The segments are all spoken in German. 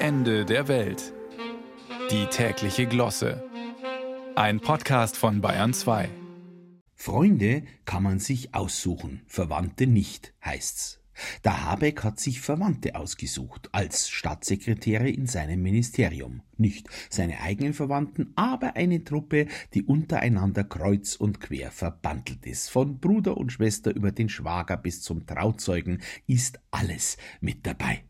Ende der Welt. Die tägliche Glosse. Ein Podcast von Bayern 2. Freunde kann man sich aussuchen, Verwandte nicht, heißt's. Der Habeck hat sich Verwandte ausgesucht als Staatssekretäre in seinem Ministerium. Nicht seine eigenen Verwandten, aber eine Truppe, die untereinander kreuz und quer verbandelt ist. Von Bruder und Schwester über den Schwager bis zum Trauzeugen ist alles mit dabei.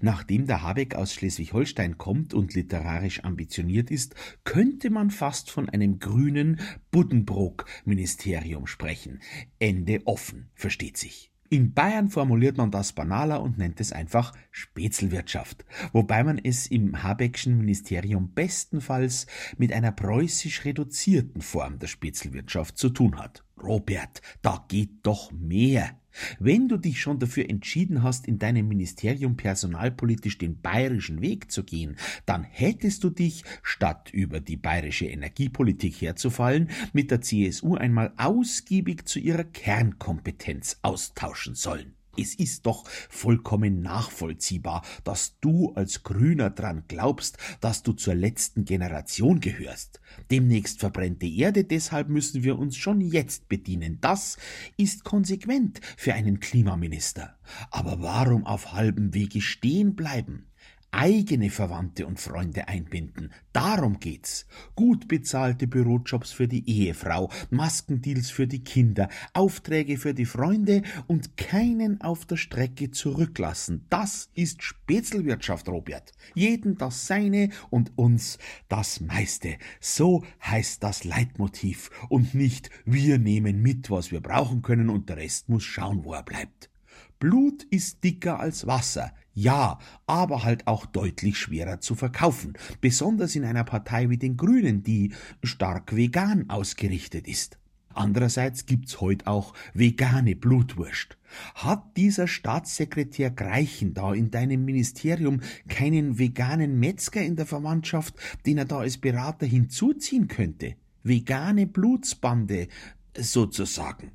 Nachdem der Habeck aus Schleswig-Holstein kommt und literarisch ambitioniert ist, könnte man fast von einem grünen Buddenbrook-Ministerium sprechen. Ende offen, versteht sich. In Bayern formuliert man das banaler und nennt es einfach Spätzelwirtschaft, wobei man es im Habeckschen Ministerium bestenfalls mit einer preußisch reduzierten Form der Spätzelwirtschaft zu tun hat. Robert, da geht doch mehr. Wenn du dich schon dafür entschieden hast, in deinem Ministerium personalpolitisch den bayerischen Weg zu gehen, dann hättest du dich, statt über die bayerische Energiepolitik herzufallen, mit der CSU einmal ausgiebig zu ihrer Kernkompetenz austauschen sollen. Es ist doch vollkommen nachvollziehbar, dass du als Grüner dran glaubst, dass du zur letzten Generation gehörst. Demnächst verbrennt die Erde, deshalb müssen wir uns schon jetzt bedienen. Das ist konsequent für einen Klimaminister. Aber warum auf halbem Wege stehen bleiben? Eigene Verwandte und Freunde einbinden. Darum geht's. Gut bezahlte Bürojobs für die Ehefrau, Maskendeals für die Kinder, Aufträge für die Freunde und keinen auf der Strecke zurücklassen. Das ist Spätzelwirtschaft, Robert. Jeden das Seine und uns das meiste. So heißt das Leitmotiv und nicht wir nehmen mit, was wir brauchen können und der Rest muss schauen, wo er bleibt. Blut ist dicker als Wasser, ja, aber halt auch deutlich schwerer zu verkaufen, besonders in einer Partei wie den Grünen, die stark vegan ausgerichtet ist. Andererseits gibt's heute auch vegane Blutwurst. Hat dieser Staatssekretär Greichen da in deinem Ministerium keinen veganen Metzger in der Verwandtschaft, den er da als Berater hinzuziehen könnte? Vegane Blutsbande, sozusagen.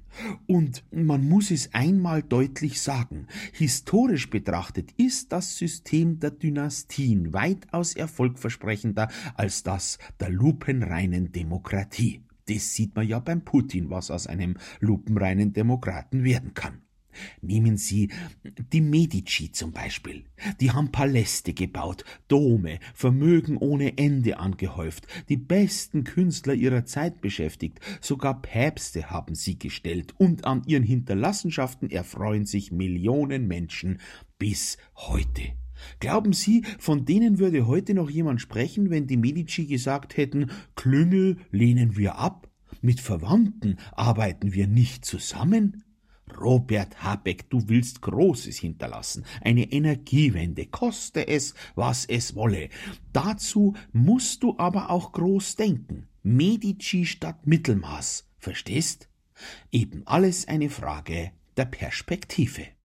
Und man muss es einmal deutlich sagen, historisch betrachtet ist das System der Dynastien weitaus erfolgversprechender als das der lupenreinen Demokratie. Das sieht man ja beim Putin, was aus einem lupenreinen Demokraten werden kann. Nehmen Sie die Medici zum Beispiel. Die haben Paläste gebaut, Dome, Vermögen ohne Ende angehäuft, die besten Künstler ihrer Zeit beschäftigt, sogar Päpste haben sie gestellt, und an ihren Hinterlassenschaften erfreuen sich Millionen Menschen bis heute. Glauben Sie, von denen würde heute noch jemand sprechen, wenn die Medici gesagt hätten, Klüngel lehnen wir ab, mit Verwandten arbeiten wir nicht zusammen? Robert Habeck, du willst Großes hinterlassen, eine Energiewende, koste es, was es wolle. Dazu musst du aber auch groß denken. Medici statt Mittelmaß, verstehst? Eben alles eine Frage der Perspektive.